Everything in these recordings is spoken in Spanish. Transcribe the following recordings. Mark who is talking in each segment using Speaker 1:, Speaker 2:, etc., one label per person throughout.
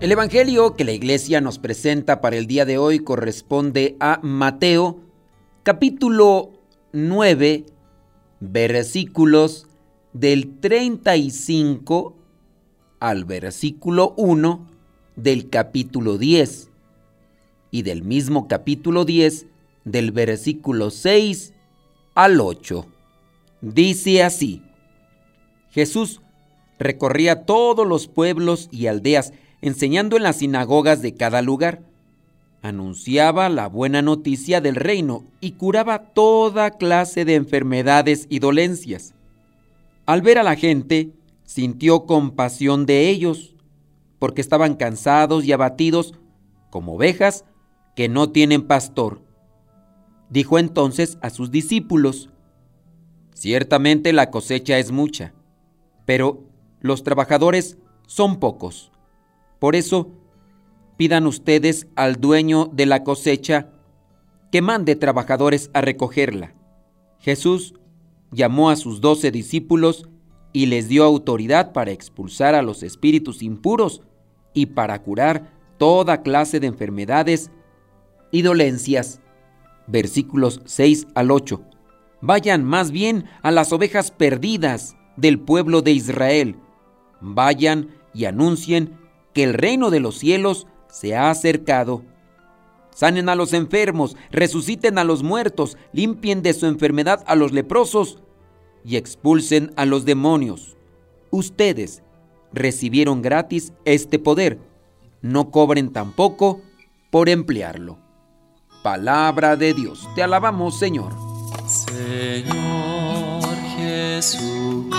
Speaker 1: El Evangelio que la iglesia nos presenta para el día de hoy corresponde a Mateo capítulo 9 versículos del 35 al versículo 1 del capítulo 10 y del mismo capítulo 10 del versículo 6 al 8. Dice así, Jesús recorría todos los pueblos y aldeas enseñando en las sinagogas de cada lugar. Anunciaba la buena noticia del reino y curaba toda clase de enfermedades y dolencias. Al ver a la gente, sintió compasión de ellos, porque estaban cansados y abatidos como ovejas que no tienen pastor. Dijo entonces a sus discípulos, Ciertamente la cosecha es mucha, pero los trabajadores son pocos. Por eso, pidan ustedes al dueño de la cosecha que mande trabajadores a recogerla. Jesús llamó a sus doce discípulos y les dio autoridad para expulsar a los espíritus impuros y para curar toda clase de enfermedades y dolencias. Versículos 6 al 8. Vayan más bien a las ovejas perdidas del pueblo de Israel. Vayan y anuncien que el reino de los cielos se ha acercado. Sanen a los enfermos, resuciten a los muertos, limpien de su enfermedad a los leprosos y expulsen a los demonios. Ustedes recibieron gratis este poder. No cobren tampoco por emplearlo. Palabra de Dios. Te alabamos, Señor.
Speaker 2: Señor Jesucristo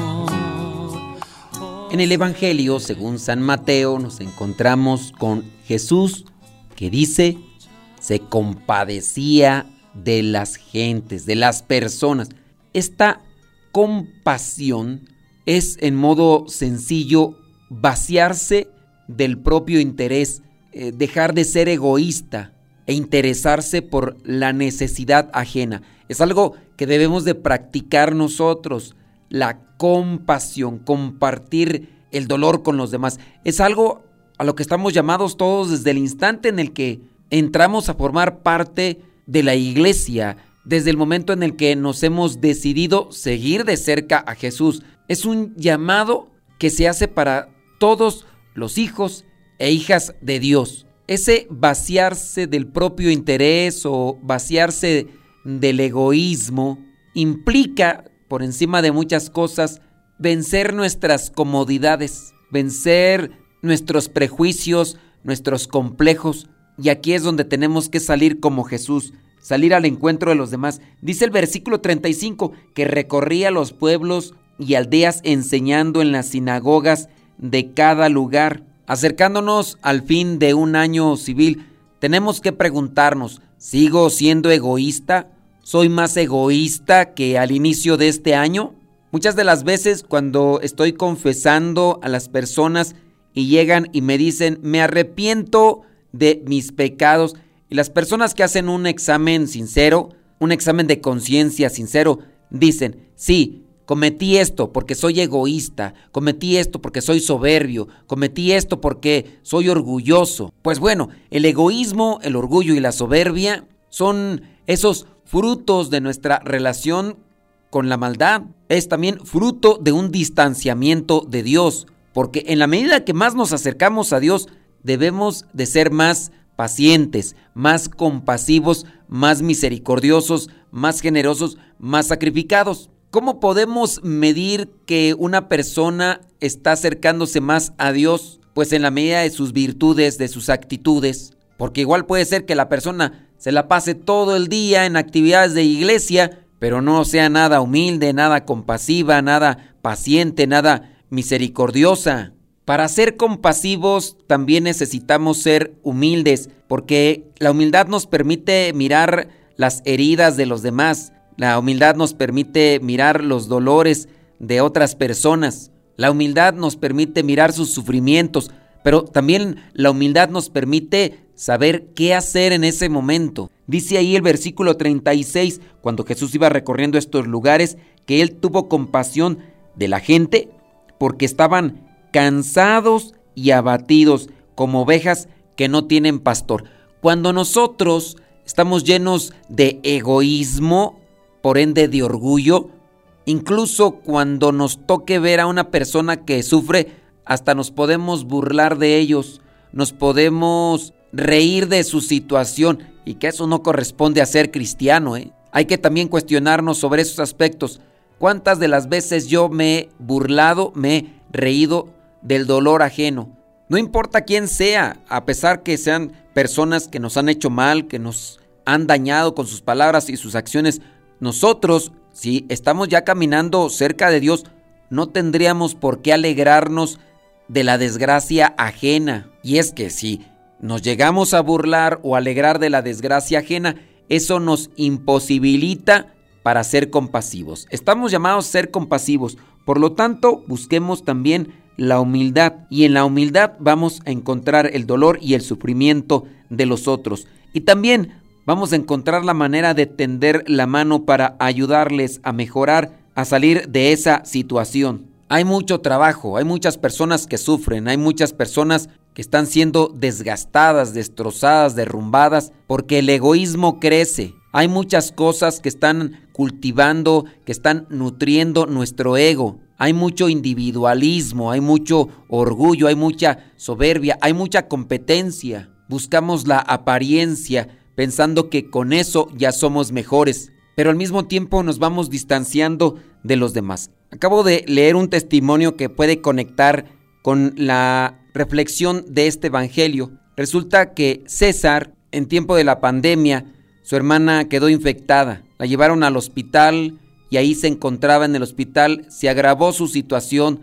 Speaker 1: En el Evangelio, según San Mateo, nos encontramos con Jesús que dice, se compadecía de las gentes, de las personas. Esta compasión es en modo sencillo vaciarse del propio interés, eh, dejar de ser egoísta e interesarse por la necesidad ajena. Es algo que debemos de practicar nosotros la compasión, compartir el dolor con los demás. Es algo a lo que estamos llamados todos desde el instante en el que entramos a formar parte de la iglesia, desde el momento en el que nos hemos decidido seguir de cerca a Jesús. Es un llamado que se hace para todos los hijos e hijas de Dios. Ese vaciarse del propio interés o vaciarse del egoísmo implica por encima de muchas cosas, vencer nuestras comodidades, vencer nuestros prejuicios, nuestros complejos. Y aquí es donde tenemos que salir como Jesús, salir al encuentro de los demás. Dice el versículo 35 que recorría los pueblos y aldeas enseñando en las sinagogas de cada lugar. Acercándonos al fin de un año civil, tenemos que preguntarnos, ¿sigo siendo egoísta? Soy más egoísta que al inicio de este año? Muchas de las veces cuando estoy confesando a las personas y llegan y me dicen, me arrepiento de mis pecados, y las personas que hacen un examen sincero, un examen de conciencia sincero, dicen, sí, cometí esto porque soy egoísta, cometí esto porque soy soberbio, cometí esto porque soy orgulloso. Pues bueno, el egoísmo, el orgullo y la soberbia son esos frutos de nuestra relación con la maldad. Es también fruto de un distanciamiento de Dios, porque en la medida que más nos acercamos a Dios, debemos de ser más pacientes, más compasivos, más misericordiosos, más generosos, más sacrificados. ¿Cómo podemos medir que una persona está acercándose más a Dios? Pues en la medida de sus virtudes, de sus actitudes. Porque igual puede ser que la persona se la pase todo el día en actividades de iglesia, pero no sea nada humilde, nada compasiva, nada paciente, nada misericordiosa. Para ser compasivos también necesitamos ser humildes, porque la humildad nos permite mirar las heridas de los demás, la humildad nos permite mirar los dolores de otras personas, la humildad nos permite mirar sus sufrimientos, pero también la humildad nos permite saber qué hacer en ese momento. Dice ahí el versículo 36, cuando Jesús iba recorriendo estos lugares, que él tuvo compasión de la gente porque estaban cansados y abatidos como ovejas que no tienen pastor. Cuando nosotros estamos llenos de egoísmo, por ende de orgullo, incluso cuando nos toque ver a una persona que sufre, hasta nos podemos burlar de ellos, nos podemos reír de su situación y que eso no corresponde a ser cristiano. ¿eh? Hay que también cuestionarnos sobre esos aspectos. ¿Cuántas de las veces yo me he burlado, me he reído del dolor ajeno. No importa quién sea, a pesar que sean personas que nos han hecho mal, que nos han dañado con sus palabras y sus acciones, nosotros, si estamos ya caminando cerca de Dios, no tendríamos por qué alegrarnos de la desgracia ajena. Y es que si nos llegamos a burlar o alegrar de la desgracia ajena, eso nos imposibilita para ser compasivos. Estamos llamados a ser compasivos, por lo tanto, busquemos también la humildad y en la humildad vamos a encontrar el dolor y el sufrimiento de los otros. Y también vamos a encontrar la manera de tender la mano para ayudarles a mejorar, a salir de esa situación. Hay mucho trabajo, hay muchas personas que sufren, hay muchas personas que están siendo desgastadas, destrozadas, derrumbadas, porque el egoísmo crece. Hay muchas cosas que están cultivando, que están nutriendo nuestro ego. Hay mucho individualismo, hay mucho orgullo, hay mucha soberbia, hay mucha competencia. Buscamos la apariencia pensando que con eso ya somos mejores, pero al mismo tiempo nos vamos distanciando de los demás. Acabo de leer un testimonio que puede conectar con la reflexión de este Evangelio. Resulta que César, en tiempo de la pandemia, su hermana quedó infectada. La llevaron al hospital y ahí se encontraba en el hospital. Se agravó su situación.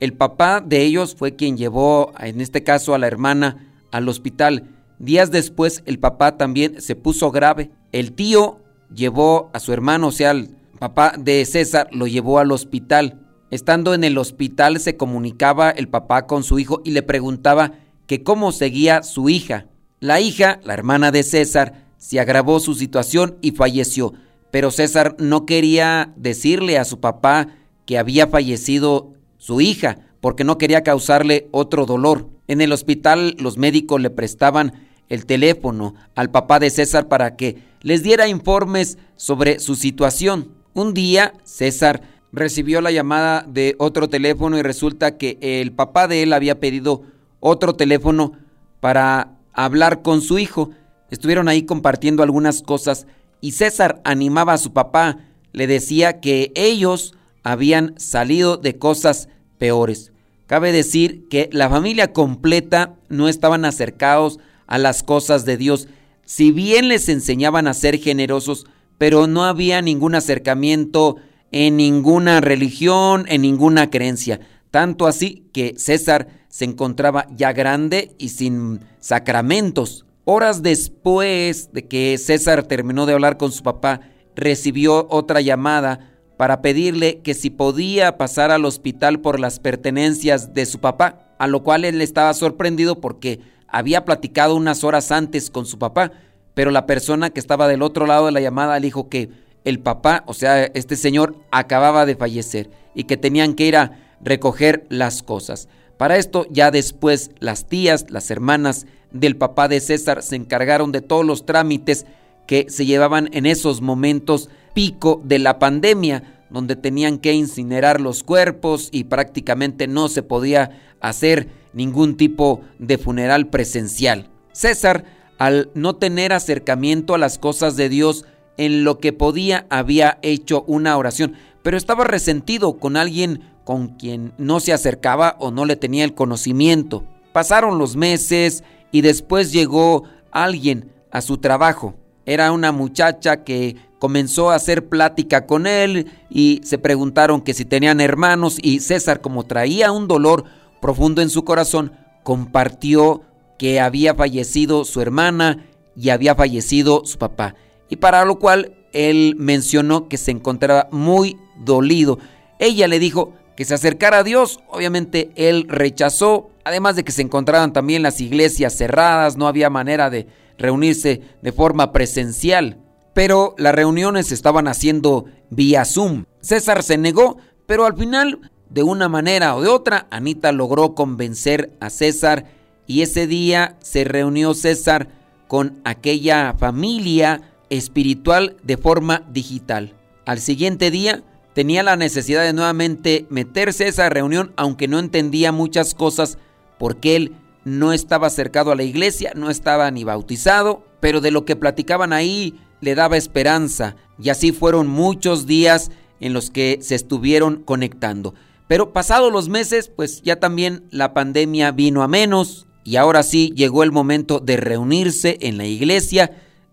Speaker 1: El papá de ellos fue quien llevó, en este caso, a la hermana al hospital. Días después, el papá también se puso grave. El tío llevó a su hermano, o sea, el papá de César, lo llevó al hospital. Estando en el hospital se comunicaba el papá con su hijo y le preguntaba que cómo seguía su hija. La hija, la hermana de César, se agravó su situación y falleció, pero César no quería decirle a su papá que había fallecido su hija, porque no quería causarle otro dolor. En el hospital los médicos le prestaban el teléfono al papá de César para que les diera informes sobre su situación. Un día César recibió la llamada de otro teléfono y resulta que el papá de él había pedido otro teléfono para hablar con su hijo. Estuvieron ahí compartiendo algunas cosas y César animaba a su papá, le decía que ellos habían salido de cosas peores. Cabe decir que la familia completa no estaban acercados a las cosas de Dios, si bien les enseñaban a ser generosos, pero no había ningún acercamiento en ninguna religión, en ninguna creencia. Tanto así que César se encontraba ya grande y sin sacramentos. Horas después de que César terminó de hablar con su papá, recibió otra llamada para pedirle que si podía pasar al hospital por las pertenencias de su papá, a lo cual él estaba sorprendido porque había platicado unas horas antes con su papá, pero la persona que estaba del otro lado de la llamada le dijo que el papá, o sea, este señor acababa de fallecer y que tenían que ir a recoger las cosas. Para esto ya después las tías, las hermanas del papá de César se encargaron de todos los trámites que se llevaban en esos momentos pico de la pandemia, donde tenían que incinerar los cuerpos y prácticamente no se podía hacer ningún tipo de funeral presencial. César, al no tener acercamiento a las cosas de Dios, en lo que podía había hecho una oración, pero estaba resentido con alguien con quien no se acercaba o no le tenía el conocimiento. Pasaron los meses y después llegó alguien a su trabajo. Era una muchacha que comenzó a hacer plática con él y se preguntaron que si tenían hermanos y César como traía un dolor profundo en su corazón, compartió que había fallecido su hermana y había fallecido su papá. Y para lo cual él mencionó que se encontraba muy dolido. Ella le dijo que se acercara a Dios. Obviamente él rechazó, además de que se encontraban también las iglesias cerradas, no había manera de reunirse de forma presencial. Pero las reuniones se estaban haciendo vía Zoom. César se negó, pero al final, de una manera o de otra, Anita logró convencer a César y ese día se reunió César con aquella familia espiritual de forma digital. Al siguiente día tenía la necesidad de nuevamente meterse a esa reunión, aunque no entendía muchas cosas, porque él no estaba acercado a la iglesia, no estaba ni bautizado, pero de lo que platicaban ahí le daba esperanza, y así fueron muchos días en los que se estuvieron conectando. Pero pasados los meses, pues ya también la pandemia vino a menos, y ahora sí llegó el momento de reunirse en la iglesia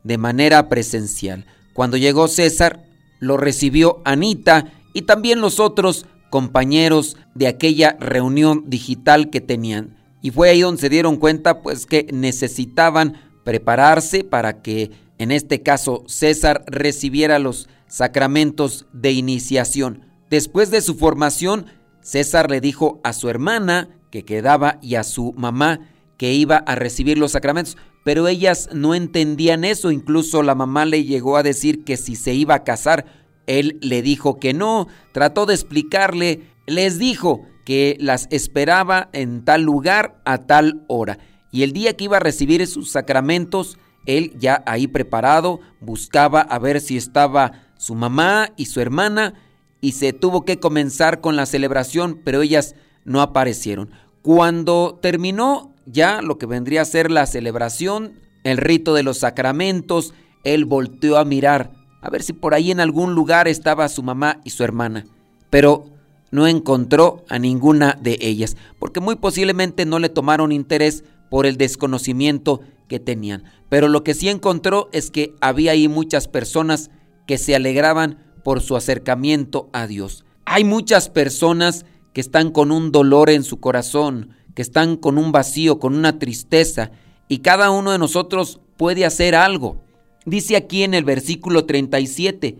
Speaker 1: de manera presencial. Cuando llegó César, lo recibió Anita y también los otros compañeros de aquella reunión digital que tenían. Y fue ahí donde se dieron cuenta pues que necesitaban prepararse para que en este caso César recibiera los sacramentos de iniciación. Después de su formación, César le dijo a su hermana que quedaba y a su mamá que iba a recibir los sacramentos, pero ellas no entendían eso, incluso la mamá le llegó a decir que si se iba a casar, él le dijo que no, trató de explicarle, les dijo que las esperaba en tal lugar a tal hora. Y el día que iba a recibir sus sacramentos, él ya ahí preparado, buscaba a ver si estaba su mamá y su hermana, y se tuvo que comenzar con la celebración, pero ellas no aparecieron. Cuando terminó ya lo que vendría a ser la celebración, el rito de los sacramentos, él volteó a mirar a ver si por ahí en algún lugar estaba su mamá y su hermana, pero no encontró a ninguna de ellas, porque muy posiblemente no le tomaron interés por el desconocimiento que tenían. Pero lo que sí encontró es que había ahí muchas personas que se alegraban por su acercamiento a Dios. Hay muchas personas que están con un dolor en su corazón, que están con un vacío, con una tristeza, y cada uno de nosotros puede hacer algo. Dice aquí en el versículo 37,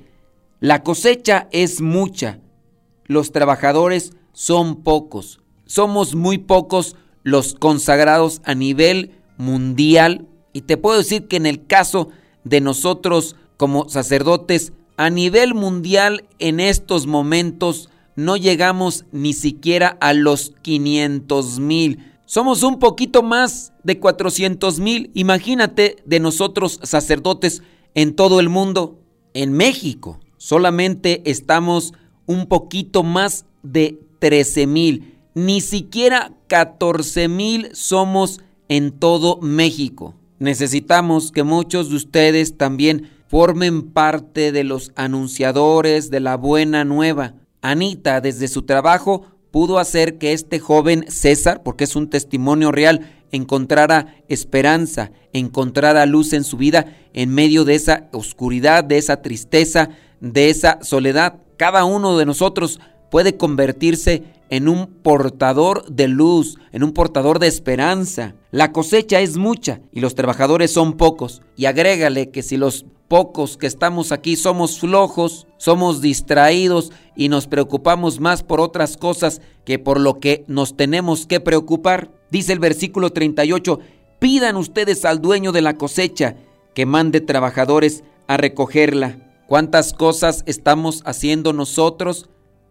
Speaker 1: la cosecha es mucha, los trabajadores son pocos, somos muy pocos los consagrados a nivel mundial, y te puedo decir que en el caso de nosotros como sacerdotes, a nivel mundial en estos momentos no llegamos ni siquiera a los 500 mil. Somos un poquito más de 400 mil. Imagínate de nosotros sacerdotes en todo el mundo. En México solamente estamos un poquito más de 13 mil. Ni siquiera 14 mil somos en todo México. Necesitamos que muchos de ustedes también formen parte de los anunciadores de la buena nueva. Anita desde su trabajo pudo hacer que este joven César, porque es un testimonio real, encontrara esperanza, encontrara luz en su vida en medio de esa oscuridad, de esa tristeza, de esa soledad. Cada uno de nosotros puede convertirse en un portador de luz, en un portador de esperanza. La cosecha es mucha y los trabajadores son pocos. Y agrégale que si los pocos que estamos aquí somos flojos, somos distraídos y nos preocupamos más por otras cosas que por lo que nos tenemos que preocupar. Dice el versículo 38, pidan ustedes al dueño de la cosecha que mande trabajadores a recogerla. ¿Cuántas cosas estamos haciendo nosotros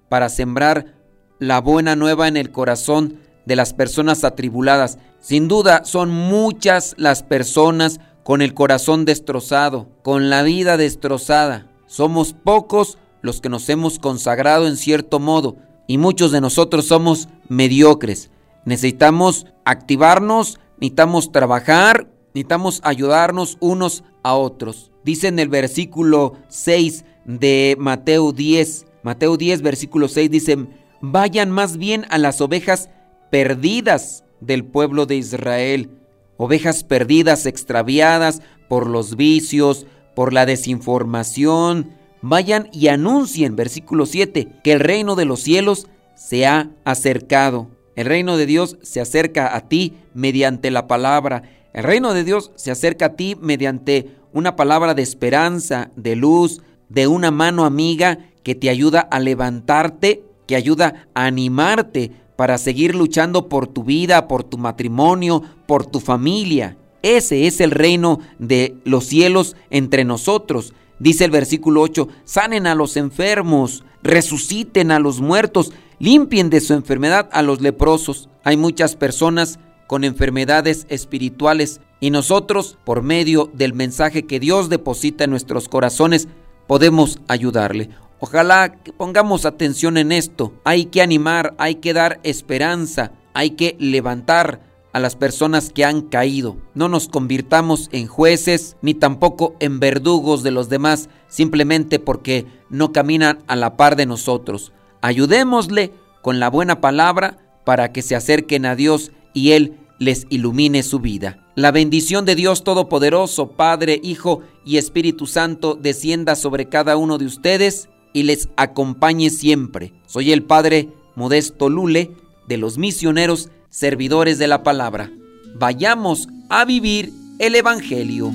Speaker 1: para sembrar la buena nueva en el corazón de las personas atribuladas? Sin duda son muchas las personas con el corazón destrozado, con la vida destrozada. Somos pocos los que nos hemos consagrado en cierto modo y muchos de nosotros somos mediocres. Necesitamos activarnos, necesitamos trabajar, necesitamos ayudarnos unos a otros. Dice en el versículo 6 de Mateo 10, Mateo 10, versículo 6 dice, vayan más bien a las ovejas perdidas del pueblo de Israel, ovejas perdidas, extraviadas por los vicios, por la desinformación. Vayan y anuncien, versículo 7, que el reino de los cielos se ha acercado. El reino de Dios se acerca a ti mediante la palabra. El reino de Dios se acerca a ti mediante una palabra de esperanza, de luz, de una mano amiga que te ayuda a levantarte, que ayuda a animarte para seguir luchando por tu vida, por tu matrimonio, por tu familia. Ese es el reino de los cielos entre nosotros. Dice el versículo 8, sanen a los enfermos, resuciten a los muertos, limpien de su enfermedad a los leprosos. Hay muchas personas con enfermedades espirituales y nosotros, por medio del mensaje que Dios deposita en nuestros corazones, podemos ayudarle. Ojalá que pongamos atención en esto. Hay que animar, hay que dar esperanza, hay que levantar a las personas que han caído. No nos convirtamos en jueces ni tampoco en verdugos de los demás simplemente porque no caminan a la par de nosotros. Ayudémosle con la buena palabra para que se acerquen a Dios y Él les ilumine su vida. La bendición de Dios Todopoderoso, Padre, Hijo y Espíritu Santo, descienda sobre cada uno de ustedes y les acompañe siempre. Soy el Padre Modesto Lule de los misioneros servidores de la palabra. Vayamos a vivir el Evangelio.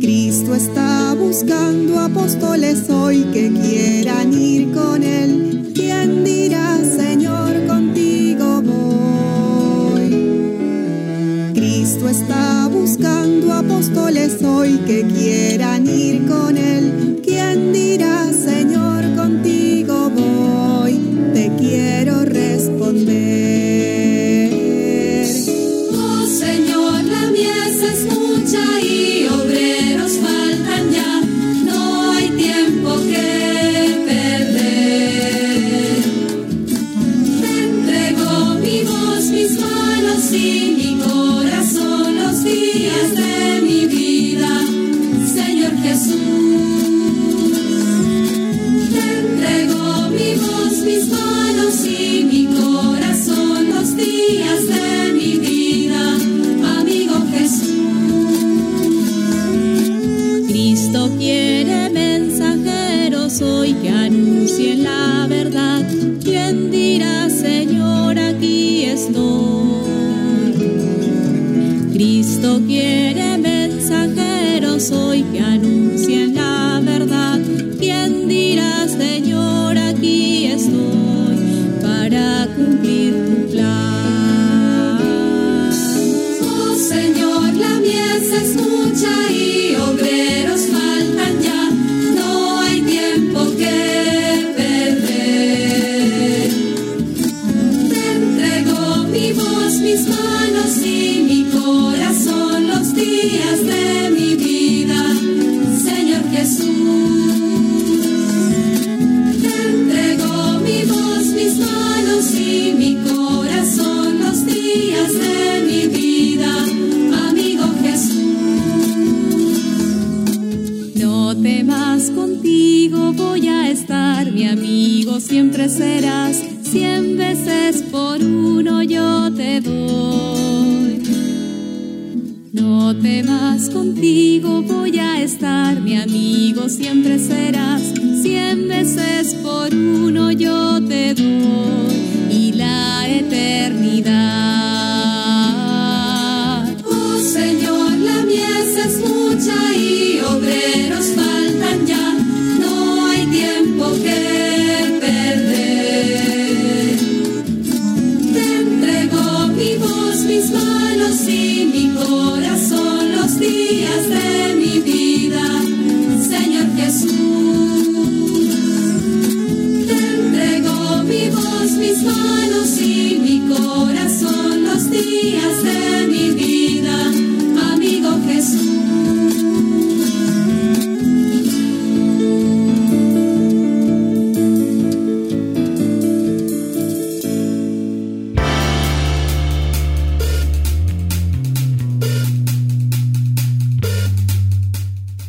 Speaker 3: Cristo está buscando apóstoles hoy que quieran ir con Él. ¿Quién dirá, Señor, contigo voy? Cristo está buscando apóstoles hoy que quieran ir con Él. see me.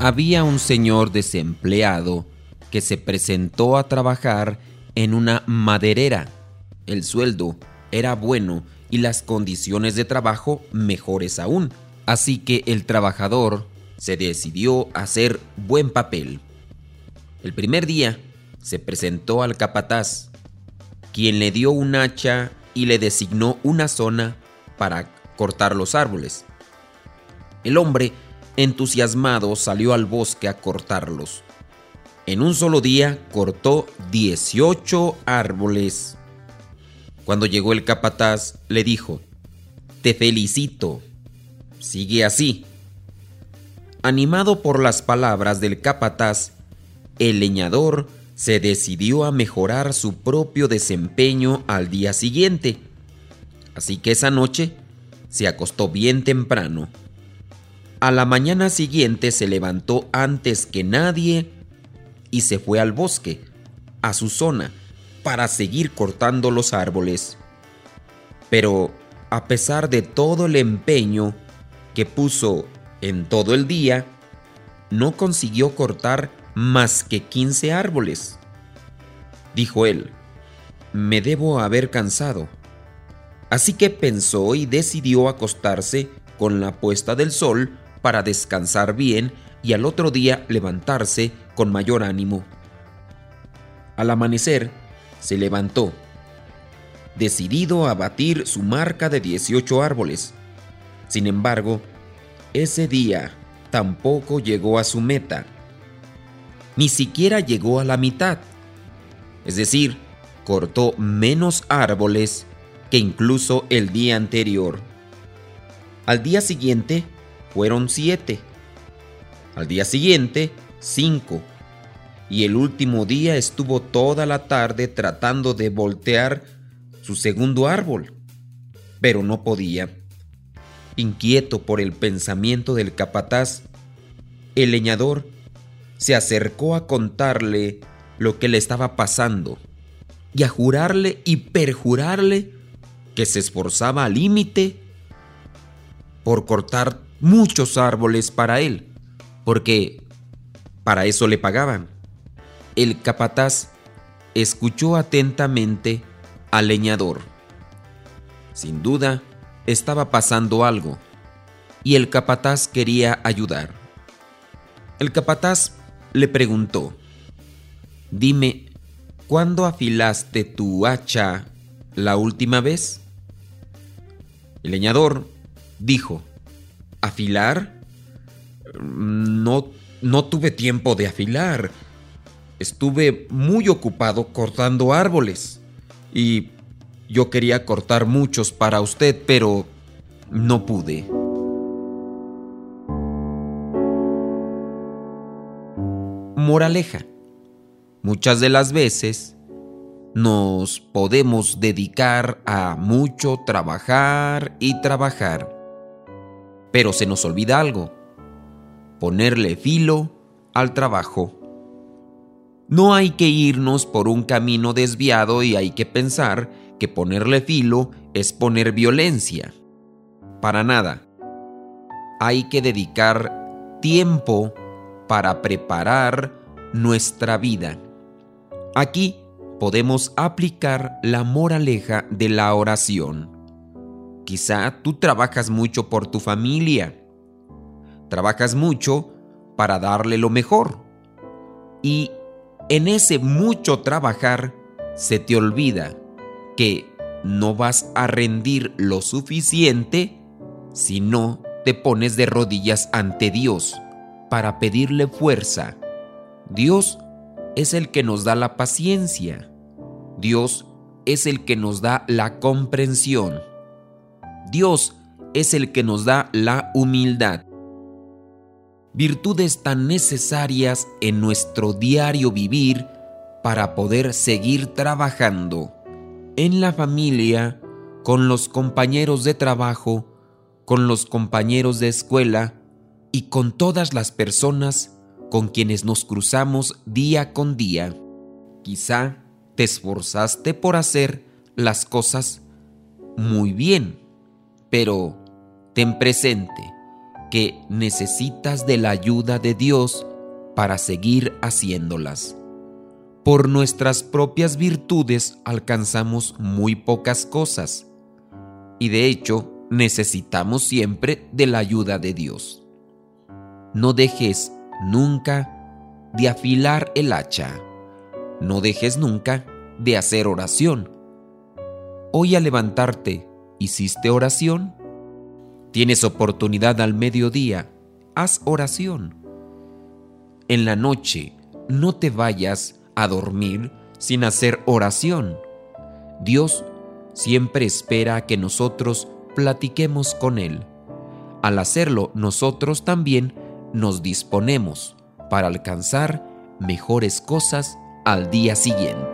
Speaker 1: Había un señor desempleado que se presentó a trabajar en una maderera. El sueldo era bueno y las condiciones de trabajo mejores aún. Así que el trabajador se decidió a hacer buen papel. El primer día se presentó al capataz, quien le dio un hacha y le designó una zona para cortar los árboles. El hombre, entusiasmado, salió al bosque a cortarlos. En un solo día cortó 18 árboles. Cuando llegó el capataz, le dijo, Te felicito, sigue así. Animado por las palabras del capataz, el leñador se decidió a mejorar su propio desempeño al día siguiente. Así que esa noche se acostó bien temprano. A la mañana siguiente se levantó antes que nadie y se fue al bosque, a su zona, para seguir cortando los árboles. Pero, a pesar de todo el empeño que puso en todo el día, no consiguió cortar más que 15 árboles. Dijo él, me debo haber cansado. Así que pensó y decidió acostarse con la puesta del sol para descansar bien y al otro día levantarse con mayor ánimo. Al amanecer, se levantó, decidido a batir su marca de 18 árboles. Sin embargo, ese día tampoco llegó a su meta. Ni siquiera llegó a la mitad. Es decir, cortó menos árboles que incluso el día anterior. Al día siguiente fueron siete. Al día siguiente, cinco. Y el último día estuvo toda la tarde tratando de voltear su segundo árbol, pero no podía. Inquieto por el pensamiento del capataz, el leñador se acercó a contarle lo que le estaba pasando y a jurarle y perjurarle que se esforzaba al límite por cortar muchos árboles para él, porque para eso le pagaban. El capataz escuchó atentamente al leñador. Sin duda, estaba pasando algo y el capataz quería ayudar. El capataz le preguntó, Dime, ¿cuándo afilaste tu hacha la última vez? El leñador dijo, ¿afilar? No, no tuve tiempo de afilar. Estuve muy ocupado cortando árboles y yo quería cortar muchos para usted, pero no pude. Moraleja. Muchas de las veces nos podemos dedicar a mucho trabajar y trabajar, pero se nos olvida algo, ponerle filo al trabajo. No hay que irnos por un camino desviado y hay que pensar que ponerle filo es poner violencia. Para nada. Hay que dedicar tiempo para preparar nuestra vida. Aquí podemos aplicar la moraleja de la oración. Quizá tú trabajas mucho por tu familia. Trabajas mucho para darle lo mejor. Y en ese mucho trabajar se te olvida que no vas a rendir lo suficiente si no te pones de rodillas ante Dios para pedirle fuerza. Dios es el que nos da la paciencia. Dios es el que nos da la comprensión. Dios es el que nos da la humildad. Virtudes tan necesarias en nuestro diario vivir para poder seguir trabajando en la familia, con los compañeros de trabajo, con los compañeros de escuela y con todas las personas con quienes nos cruzamos día con día. Quizá te esforzaste por hacer las cosas muy bien, pero ten presente que necesitas de la ayuda de Dios para seguir haciéndolas. Por nuestras propias virtudes alcanzamos muy pocas cosas y de hecho necesitamos siempre de la ayuda de Dios. No dejes nunca de afilar el hacha. No dejes nunca de hacer oración. Hoy al levantarte, ¿hiciste oración? Tienes oportunidad al mediodía, haz oración. En la noche, no te vayas a dormir sin hacer oración. Dios siempre espera que nosotros platiquemos con Él. Al hacerlo, nosotros también nos disponemos para alcanzar mejores cosas al día siguiente.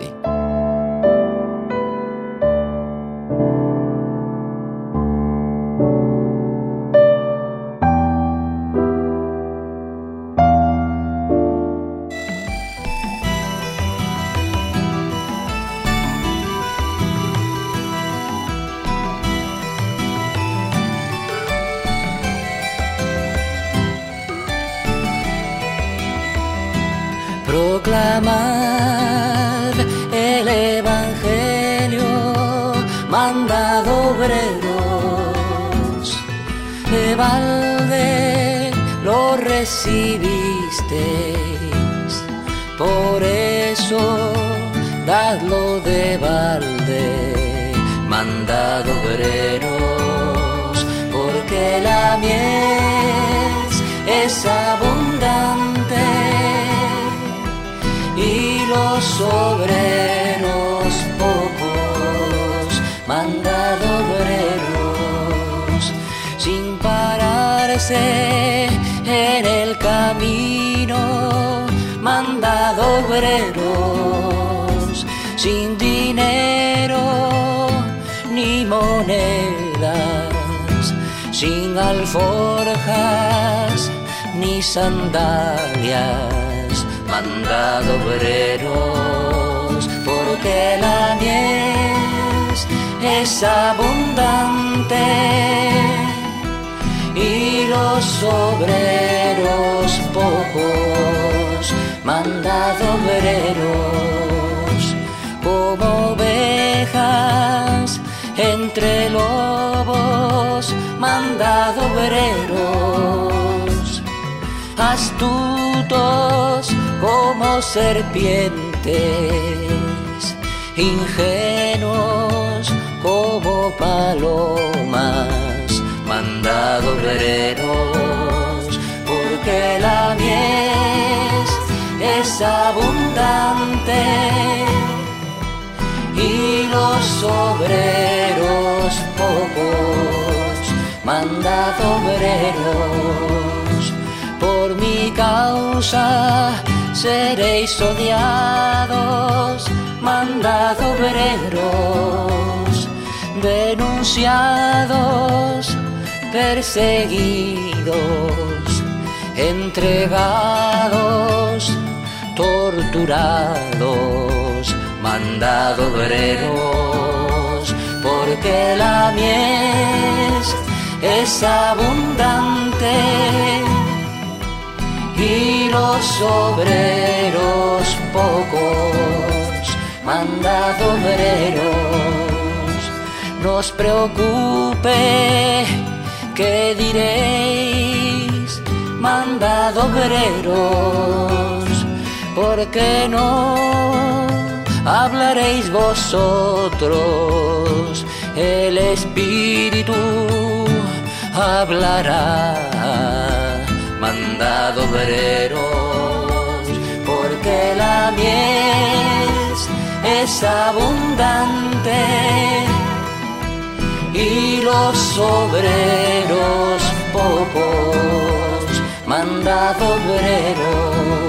Speaker 4: Y los pocos, mandado obreros, sin pararse en el camino, mandado obreros, sin dinero ni monedas, sin alforjas ni sandalias mandado obreros, porque la mies es abundante. Y los obreros pocos, mandado obreros, como ovejas entre lobos, mandado obreros, astutos como serpientes, ingenuos como palomas, mandado obreros, porque la mies es abundante y los obreros pocos, mandado obreros, por mi causa seréis odiados, mandado obreros, denunciados, perseguidos, entregados, torturados, mandado obreros, porque la mies es abundante y los obreros pocos, mandado obreros, nos preocupe, ¿qué diréis? Mandado obreros, porque no hablaréis vosotros? El Espíritu hablará mandado obreros, porque la mies es abundante y los obreros pocos, mandado obreros